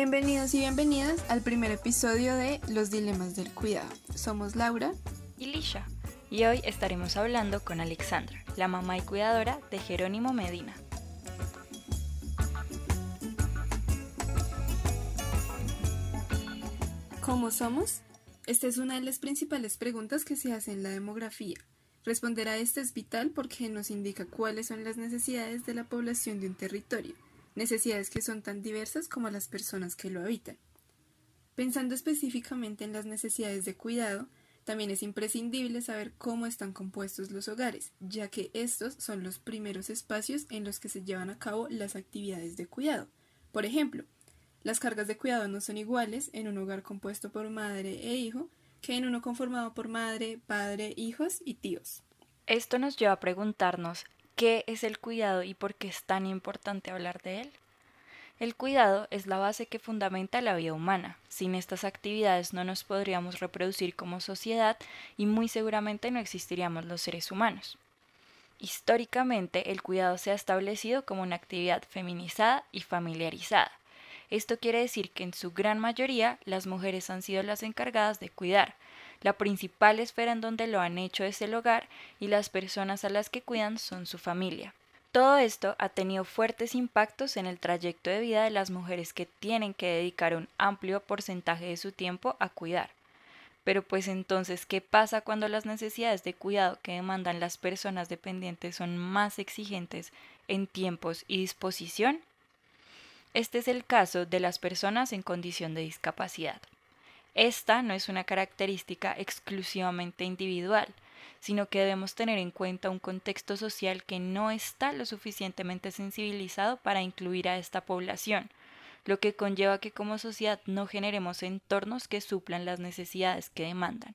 Bienvenidos y bienvenidas al primer episodio de Los Dilemas del Cuidado. Somos Laura y Lisha y hoy estaremos hablando con Alexandra, la mamá y cuidadora de Jerónimo Medina. ¿Cómo somos? Esta es una de las principales preguntas que se hace en la demografía. Responder a esta es vital porque nos indica cuáles son las necesidades de la población de un territorio necesidades que son tan diversas como las personas que lo habitan. Pensando específicamente en las necesidades de cuidado, también es imprescindible saber cómo están compuestos los hogares, ya que estos son los primeros espacios en los que se llevan a cabo las actividades de cuidado. Por ejemplo, las cargas de cuidado no son iguales en un hogar compuesto por madre e hijo que en uno conformado por madre, padre, hijos y tíos. Esto nos lleva a preguntarnos ¿Qué es el cuidado y por qué es tan importante hablar de él? El cuidado es la base que fundamenta la vida humana. Sin estas actividades no nos podríamos reproducir como sociedad y muy seguramente no existiríamos los seres humanos. Históricamente, el cuidado se ha establecido como una actividad feminizada y familiarizada. Esto quiere decir que en su gran mayoría las mujeres han sido las encargadas de cuidar, la principal esfera en donde lo han hecho es el hogar y las personas a las que cuidan son su familia. Todo esto ha tenido fuertes impactos en el trayecto de vida de las mujeres que tienen que dedicar un amplio porcentaje de su tiempo a cuidar. Pero pues entonces, ¿qué pasa cuando las necesidades de cuidado que demandan las personas dependientes son más exigentes en tiempos y disposición? Este es el caso de las personas en condición de discapacidad. Esta no es una característica exclusivamente individual, sino que debemos tener en cuenta un contexto social que no está lo suficientemente sensibilizado para incluir a esta población, lo que conlleva que como sociedad no generemos entornos que suplan las necesidades que demandan.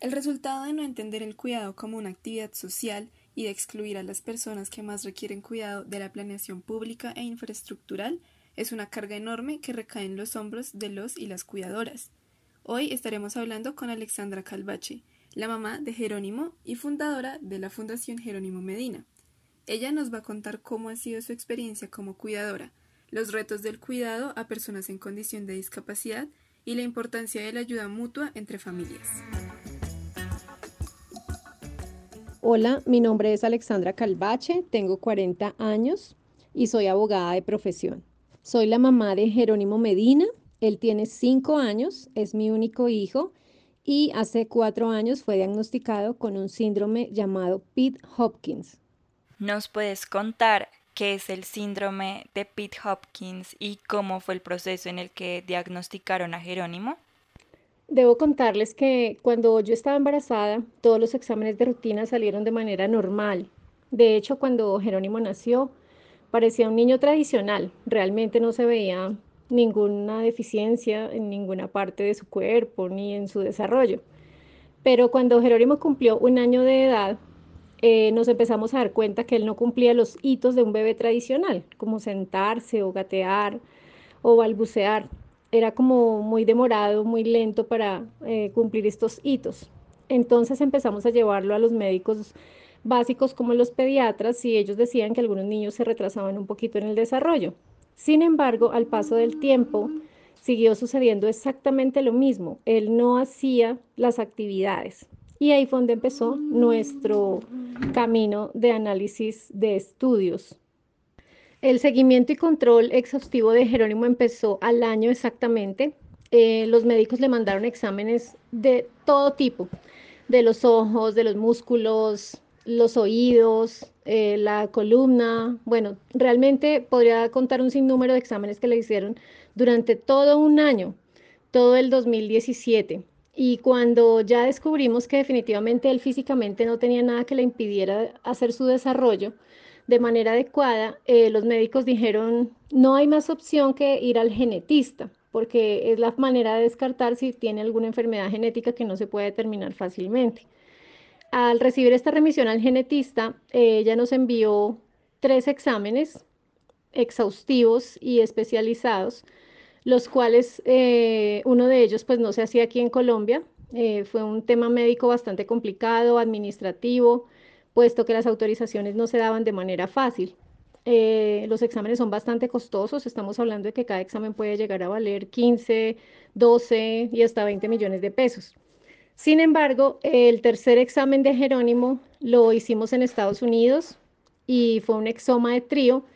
El resultado de no entender el cuidado como una actividad social y de excluir a las personas que más requieren cuidado de la planeación pública e infraestructural es una carga enorme que recae en los hombros de los y las cuidadoras. Hoy estaremos hablando con Alexandra Calvache, la mamá de Jerónimo y fundadora de la Fundación Jerónimo Medina. Ella nos va a contar cómo ha sido su experiencia como cuidadora, los retos del cuidado a personas en condición de discapacidad y la importancia de la ayuda mutua entre familias. Hola, mi nombre es Alexandra Calvache, tengo 40 años y soy abogada de profesión. Soy la mamá de Jerónimo Medina, él tiene cinco años, es mi único hijo y hace cuatro años fue diagnosticado con un síndrome llamado Pitt Hopkins. ¿Nos puedes contar qué es el síndrome de Pitt Hopkins y cómo fue el proceso en el que diagnosticaron a Jerónimo? Debo contarles que cuando yo estaba embarazada, todos los exámenes de rutina salieron de manera normal. De hecho, cuando Jerónimo nació, parecía un niño tradicional. Realmente no se veía ninguna deficiencia en ninguna parte de su cuerpo ni en su desarrollo. Pero cuando Jerónimo cumplió un año de edad, eh, nos empezamos a dar cuenta que él no cumplía los hitos de un bebé tradicional, como sentarse o gatear o balbucear. Era como muy demorado, muy lento para eh, cumplir estos hitos. Entonces empezamos a llevarlo a los médicos básicos como los pediatras y ellos decían que algunos niños se retrasaban un poquito en el desarrollo. Sin embargo, al paso del tiempo, siguió sucediendo exactamente lo mismo. Él no hacía las actividades. Y ahí fue donde empezó nuestro camino de análisis de estudios. El seguimiento y control exhaustivo de Jerónimo empezó al año exactamente. Eh, los médicos le mandaron exámenes de todo tipo, de los ojos, de los músculos, los oídos, eh, la columna. Bueno, realmente podría contar un sinnúmero de exámenes que le hicieron durante todo un año, todo el 2017. Y cuando ya descubrimos que definitivamente él físicamente no tenía nada que le impidiera hacer su desarrollo de manera adecuada, eh, los médicos dijeron, no hay más opción que ir al genetista, porque es la manera de descartar si tiene alguna enfermedad genética que no se puede determinar fácilmente. Al recibir esta remisión al genetista, ella nos envió tres exámenes exhaustivos y especializados, los cuales eh, uno de ellos pues no se hacía aquí en Colombia. Eh, fue un tema médico bastante complicado, administrativo, puesto que las autorizaciones no se daban de manera fácil. Eh, los exámenes son bastante costosos, estamos hablando de que cada examen puede llegar a valer 15, 12 y hasta 20 millones de pesos. Sin embargo, el tercer examen de Jerónimo lo hicimos en Estados Unidos y fue un exoma de trío.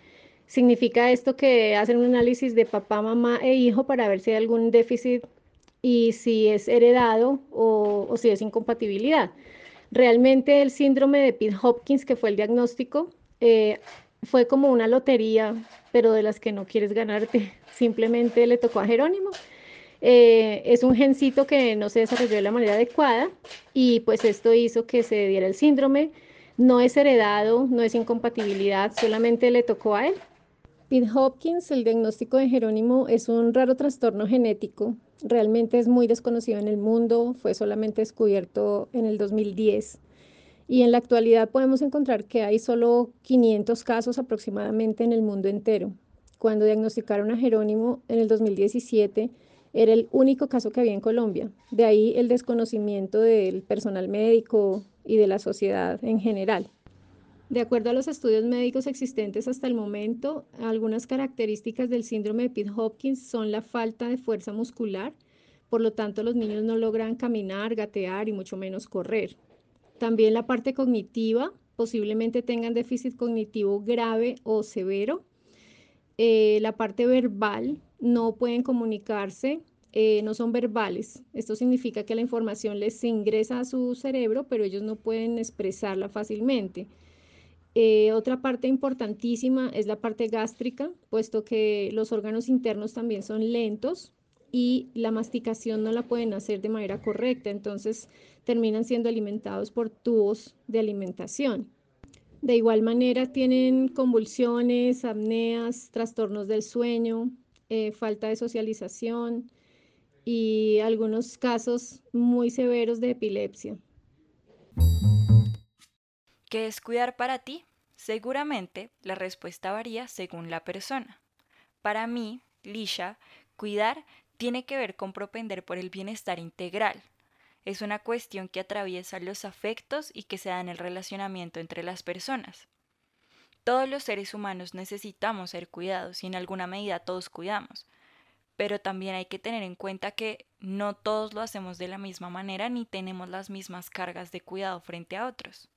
Significa esto que hacen un análisis de papá, mamá e hijo para ver si hay algún déficit y si es heredado o, si es incompatibilidad. Realmente el síndrome de Pitt Hopkins, que fue el diagnóstico, eh, fue como una lotería, pero de las que no quieres ganarte. Simplemente le tocó a Jerónimo. Eh, es un gencito que no se desarrolló de la manera adecuada y pues esto hizo que se diera el síndrome. No es heredado, no es incompatibilidad, solamente le tocó a él. Pitt Hopkins, el diagnóstico de Jerónimo, es un raro trastorno genético. Realmente es muy desconocido en el mundo, fue solamente descubierto en el 2010 y en la actualidad podemos encontrar que hay solo 500 casos aproximadamente en el mundo entero. Cuando diagnosticaron a Jerónimo en el 2017, era el único caso que había en Colombia. De ahí el desconocimiento del personal médico y de la sociedad en general. De acuerdo a los estudios médicos existentes hasta el momento, algunas características del síndrome de Pitt-Hopkins son la falta de fuerza muscular, por lo tanto los niños no logran caminar, gatear y mucho menos correr. También la parte cognitiva, posiblemente tengan déficit cognitivo grave o severo. Eh, la parte verbal, no pueden comunicarse, eh, no son verbales. Esto significa que la información les ingresa a su cerebro, pero ellos no pueden expresarla fácilmente. Eh, otra parte importantísima es la parte gástrica, puesto que los órganos internos también son lentos y la masticación no la pueden hacer de manera correcta, entonces terminan siendo alimentados por tubos de alimentación. De igual manera tienen convulsiones, apneas, trastornos del sueño, eh, falta de socialización y algunos casos muy severos de epilepsia. ¿Qué es cuidar para ti? Seguramente la respuesta varía según la persona. Para mí, Lisha, cuidar tiene que ver con propender por el bienestar integral. Es una cuestión que atraviesa los afectos y que se da en el relacionamiento entre las personas. Todos los seres humanos necesitamos ser cuidados y en alguna medida todos cuidamos, pero también hay que tener en cuenta que no todos lo hacemos de la misma manera ni tenemos las mismas cargas de cuidado frente a otros.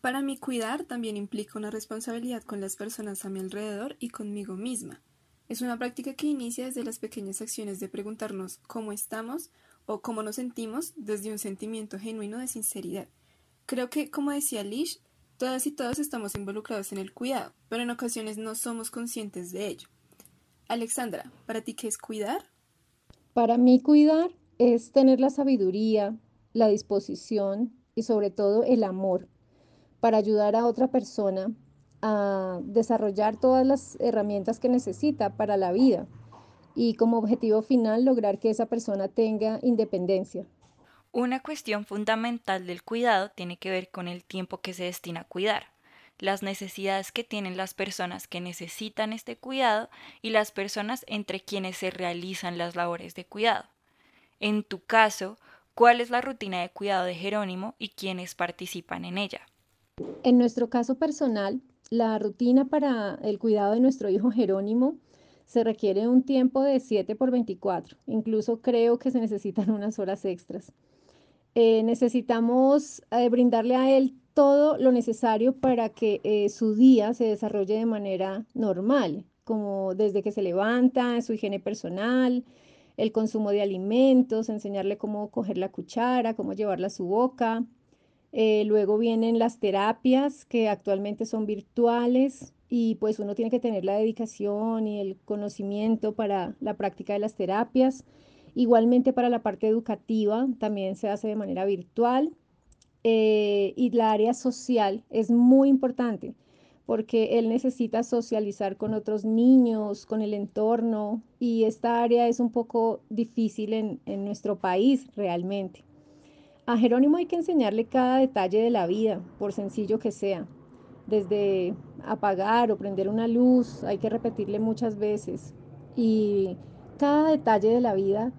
Para mí cuidar también implica una responsabilidad con las personas a mi alrededor y conmigo misma. Es una práctica que inicia desde las pequeñas acciones de preguntarnos cómo estamos o cómo nos sentimos desde un sentimiento genuino de sinceridad. Creo que, como decía Lish, todas y todos estamos involucrados en el cuidado, pero en ocasiones no somos conscientes de ello. Alexandra, ¿para ti qué es cuidar? Para mí cuidar es tener la sabiduría, la disposición y sobre todo el amor para ayudar a otra persona a desarrollar todas las herramientas que necesita para la vida y como objetivo final lograr que esa persona tenga independencia. Una cuestión fundamental del cuidado tiene que ver con el tiempo que se destina a cuidar, las necesidades que tienen las personas que necesitan este cuidado y las personas entre quienes se realizan las labores de cuidado. En tu caso, ¿cuál es la rutina de cuidado de Jerónimo y quiénes participan en ella? En nuestro caso personal, la rutina para el cuidado de nuestro hijo Jerónimo se requiere un tiempo de 7 por 24. Incluso creo que se necesitan unas horas extras. Eh, necesitamos eh, brindarle a él todo lo necesario para que eh, su día se desarrolle de manera normal, como desde que se levanta, su higiene personal, el consumo de alimentos, enseñarle cómo coger la cuchara, cómo llevarla a su boca, luego vienen las terapias que actualmente son virtuales y pues uno tiene que tener la dedicación y el conocimiento para la práctica de las terapias. Igualmente para la parte educativa también se hace de manera virtual eh, y la área social es muy importante porque él necesita socializar con otros niños, con el entorno y esta área es un poco difícil en nuestro país realmente. A Jerónimo hay que enseñarle cada detalle de la vida, por sencillo que sea. Desde apagar o prender una luz, hay que repetirle muchas veces. Y cada detalle de la vida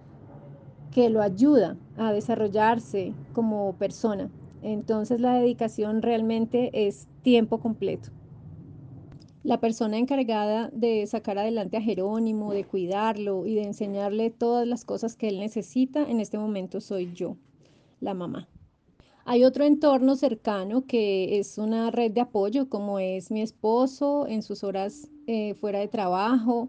que lo ayuda a desarrollarse como persona. Entonces la dedicación realmente es tiempo completo. La persona encargada de sacar adelante a Jerónimo, de cuidarlo y de enseñarle todas las cosas que él necesita, en este momento soy yo, la mamá. Hay otro entorno cercano que es una red de apoyo, como es mi esposo en sus horas eh, fuera de trabajo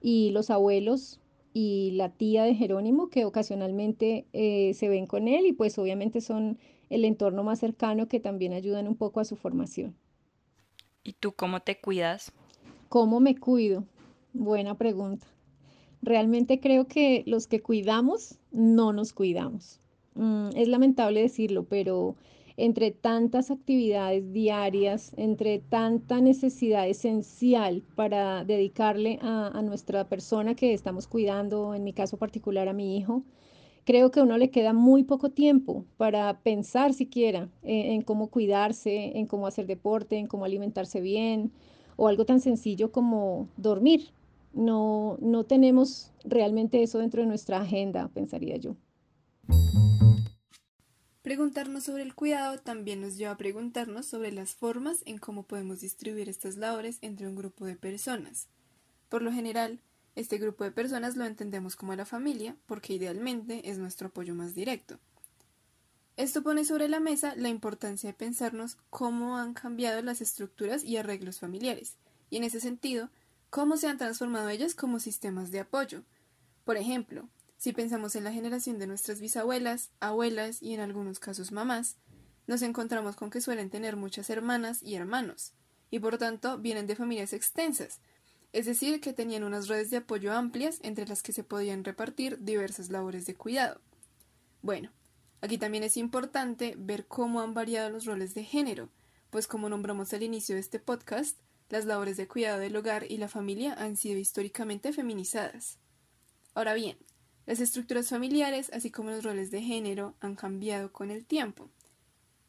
y los abuelos y la tía de Jerónimo que ocasionalmente eh, se ven con él y pues obviamente son el entorno más cercano que también ayudan un poco a su formación. ¿Y tú cómo te cuidas? ¿Cómo me cuido? Buena pregunta. Realmente creo que los que cuidamos no nos cuidamos. Mm, es lamentable decirlo, pero entre tantas actividades diarias, entre tanta necesidad esencial para dedicarle a, nuestra persona que estamos cuidando, en mi caso particular a mi hijo, creo que a uno le queda muy poco tiempo para pensar siquiera en, en, cómo cuidarse, en cómo hacer deporte, en cómo alimentarse bien o algo tan sencillo como dormir. No, no tenemos realmente eso dentro de nuestra agenda, pensaría yo. Preguntarnos sobre el cuidado también nos lleva a preguntarnos sobre las formas en cómo podemos distribuir estas labores entre un grupo de personas. Por lo general, este grupo de personas lo entendemos como la familia porque idealmente es nuestro apoyo más directo. Esto pone sobre la mesa la importancia de pensarnos cómo han cambiado las estructuras y arreglos familiares, y en ese sentido, cómo se han transformado ellas como sistemas de apoyo. Por ejemplo, si pensamos en la generación de nuestras bisabuelas, abuelas y en algunos casos mamás, nos encontramos con que suelen tener muchas hermanas y hermanos, y por tanto vienen de familias extensas, es decir, que tenían unas redes de apoyo amplias entre las que se podían repartir diversas labores de cuidado. Bueno, aquí también es importante ver cómo han variado los roles de género, pues como nombramos al inicio de este podcast, las labores de cuidado del hogar y la familia han sido históricamente feminizadas. Ahora bien, las estructuras familiares, así como los roles de género, han cambiado con el tiempo.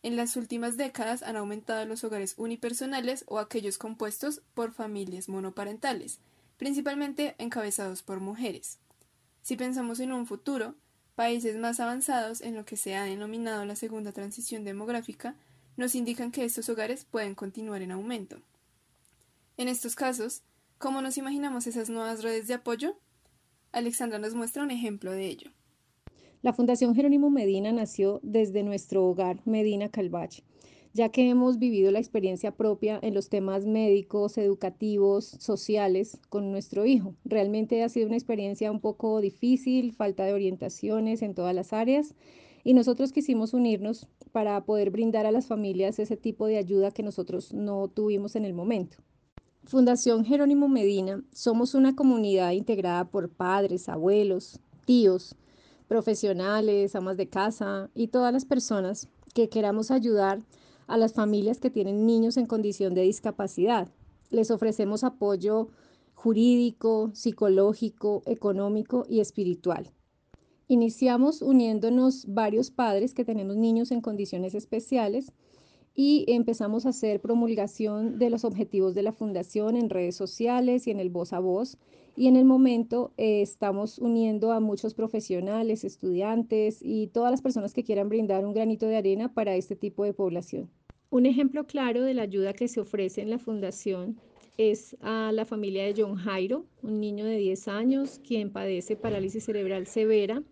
En las últimas décadas han aumentado los hogares unipersonales o aquellos compuestos por familias monoparentales, principalmente encabezados por mujeres. Si pensamos en un futuro, países más avanzados en lo que se ha denominado la segunda transición demográfica nos indican que estos hogares pueden continuar en aumento. En estos casos, ¿cómo nos imaginamos esas nuevas redes de apoyo? Alexandra nos muestra un ejemplo de ello. La Fundación Jerónimo Medina nació desde nuestro hogar Medina Calvache, ya que hemos vivido la experiencia propia en los temas médicos, educativos, sociales con nuestro hijo. Realmente ha sido una experiencia un poco difícil, falta de orientaciones en todas las áreas y nosotros quisimos unirnos para poder brindar a las familias ese tipo de ayuda que nosotros no tuvimos en el momento. Fundación Jerónimo Medina somos una comunidad integrada por padres, abuelos, tíos, profesionales, amas de casa y todas las personas que queramos ayudar a las familias que tienen niños en condición de discapacidad. Les ofrecemos apoyo jurídico, psicológico, económico y espiritual. Iniciamos uniéndonos varios padres que tenemos niños en condiciones especiales y empezamos a hacer promulgación de los objetivos de la fundación en redes sociales y en el voz a voz. Y en el momento eh, estamos uniendo a muchos profesionales, estudiantes y todas las personas que quieran brindar un granito de arena para este tipo de población. Un ejemplo claro de la ayuda que se ofrece en la fundación es a la familia de John Jairo, un niño de 10 años quien padece parálisis cerebral severa.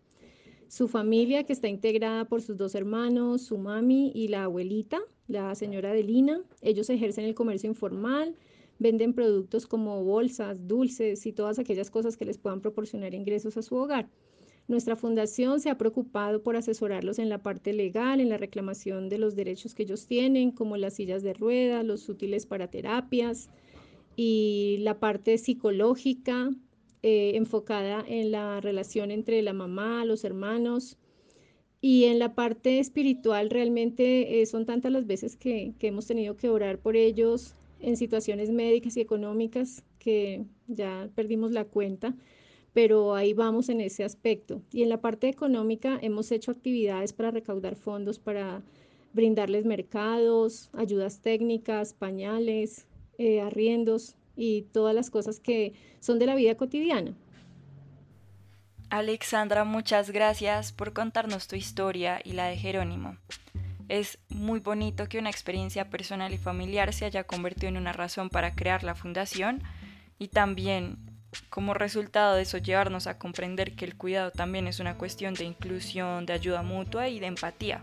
Su familia, que está integrada por sus dos hermanos, su mami y la abuelita, la señora Adelina. Ellos ejercen el comercio informal, venden productos como bolsas, dulces y todas aquellas cosas que les puedan proporcionar ingresos a su hogar. Nuestra fundación se ha preocupado por asesorarlos en la parte legal, en la reclamación de los derechos que ellos tienen, como las sillas de ruedas, los útiles para terapias y la parte psicológica eh, enfocada en la relación entre la mamá, los hermanos, y en la parte espiritual realmente eh, son tantas las veces que, hemos tenido que orar por ellos en situaciones médicas y económicas que ya perdimos la cuenta, pero ahí vamos en ese aspecto. Y en la parte económica hemos hecho actividades para recaudar fondos, para brindarles mercados, ayudas técnicas, pañales, eh, arriendos y todas las cosas que son de la vida cotidiana. Alexandra, muchas gracias por contarnos tu historia y la de Jerónimo. Es muy bonito que una experiencia personal y familiar se haya convertido en una razón para crear la fundación y también como resultado de eso llevarnos a comprender que el cuidado también es una cuestión de inclusión, de ayuda mutua y de empatía.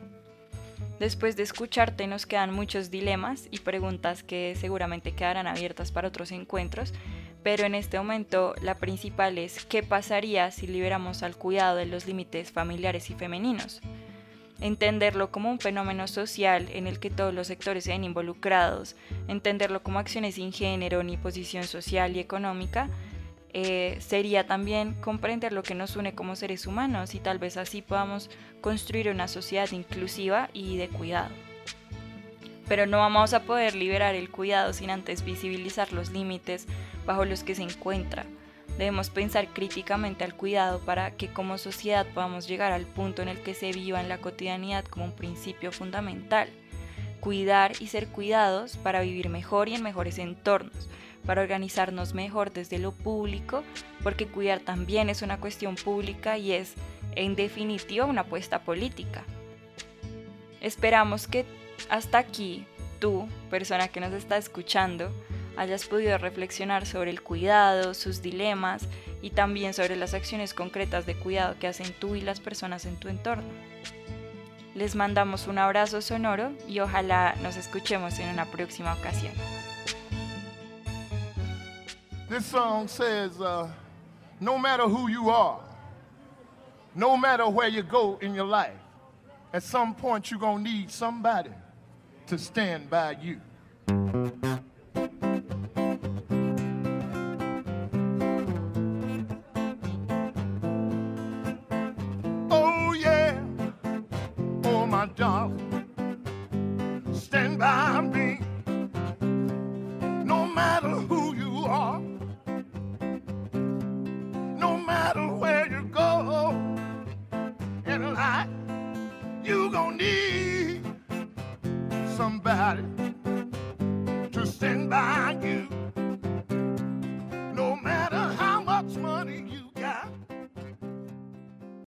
Después de escucharte nos quedan muchos dilemas y preguntas que seguramente quedarán abiertas para otros encuentros, pero en este momento la principal es qué pasaría si liberamos al cuidado de los límites familiares y femeninos. Entenderlo como un fenómeno social en el que todos los sectores sean involucrados, entenderlo como acciones sin género ni posición social y económica, eh, sería también comprender lo que nos une como seres humanos y tal vez así podamos construir una sociedad inclusiva y de cuidado. Pero no vamos a poder liberar el cuidado sin antes visibilizar los límites bajo los que se encuentra. Debemos pensar críticamente al cuidado para que como sociedad podamos llegar al punto en el que se viva en la cotidianidad como un principio fundamental. Cuidar y ser cuidados para vivir mejor y en mejores entornos para organizarnos mejor desde lo público, porque cuidar también es una cuestión pública y es, en definitiva, una apuesta política. Esperamos que hasta aquí tú, persona que nos está escuchando, hayas podido reflexionar sobre el cuidado, sus dilemas y también sobre las acciones concretas de cuidado que hacen tú y las personas en tu entorno. Les mandamos un abrazo sonoro y ojalá nos escuchemos en una próxima ocasión. This song says, uh, no matter who you are, no matter where you go in your life, at some point you're going to need somebody to stand by you. Oh, yeah. Oh, my darling.